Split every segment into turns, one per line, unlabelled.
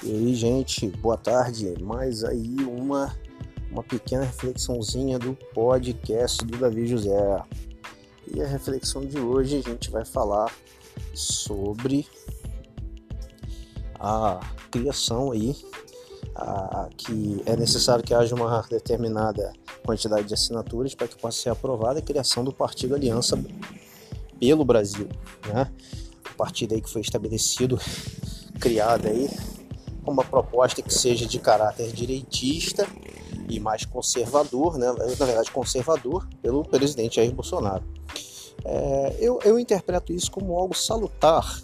E aí, gente, boa tarde. Mais aí uma uma pequena reflexãozinha do podcast do Davi José. E a reflexão de hoje a gente vai falar sobre a criação aí a, que é necessário que haja uma determinada quantidade de assinaturas para que possa ser aprovada a criação do Partido Aliança pelo Brasil, né? O partido aí que foi estabelecido, criado aí uma proposta que seja de caráter direitista e mais conservador, né? na verdade conservador, pelo presidente Jair Bolsonaro. É, eu, eu interpreto isso como algo salutar,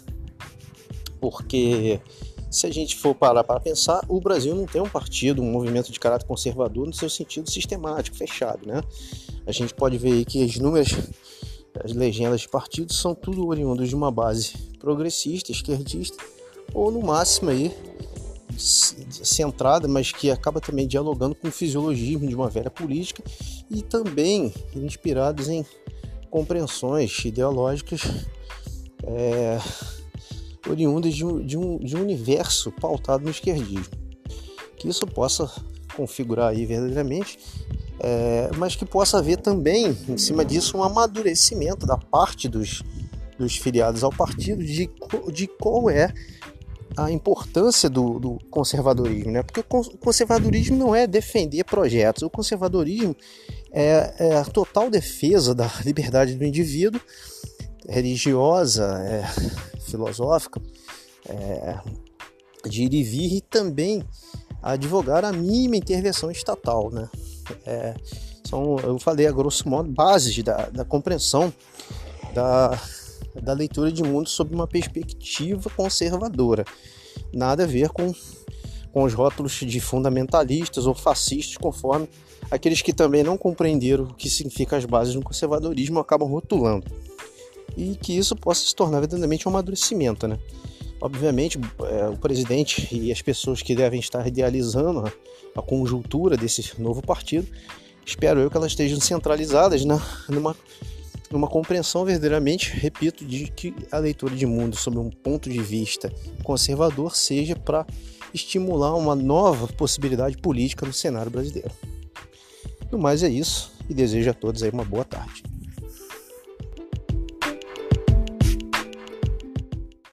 porque se a gente for parar para pensar, o Brasil não tem um partido, um movimento de caráter conservador no seu sentido sistemático, fechado, né? A gente pode ver aí que as inúmeras as legendas de partidos são tudo oriundos de uma base progressista, esquerdista, ou no máximo aí centrada, mas que acaba também dialogando com o fisiologismo de uma velha política e também inspirados em compreensões ideológicas é, oriundas de um, de, um, de um universo pautado no esquerdismo. Que isso possa configurar aí verdadeiramente, é, mas que possa haver também, em cima disso, um amadurecimento da parte dos, dos filiados ao partido de, de qual é a importância do, do, conservadorismo, né? Porque o conservadorismo não é defender projetos, o conservadorismo é, é a total defesa da liberdade do indivíduo, religiosa, é, filosófica, é, de ir e vir e também advogar a mínima intervenção estatal, né? É, são, eu falei a grosso modo, bases da, da compreensão da, da leitura de mundo sob uma perspectiva conservadora. Nada a ver com, com os rótulos de fundamentalistas ou fascistas, conforme aqueles que também não compreenderam o que significa as bases do conservadorismo acabam rotulando. E que isso possa se tornar verdadeiramente um amadurecimento, né? Obviamente, é, o presidente e as pessoas que devem estar idealizando a, conjuntura desse novo partido, espero eu que elas estejam centralizadas na, numa numa compreensão verdadeiramente, repito, de que a leitura de mundo sob um ponto de vista conservador seja para estimular uma nova possibilidade política no cenário brasileiro. No mais é isso e desejo a todos aí uma boa tarde.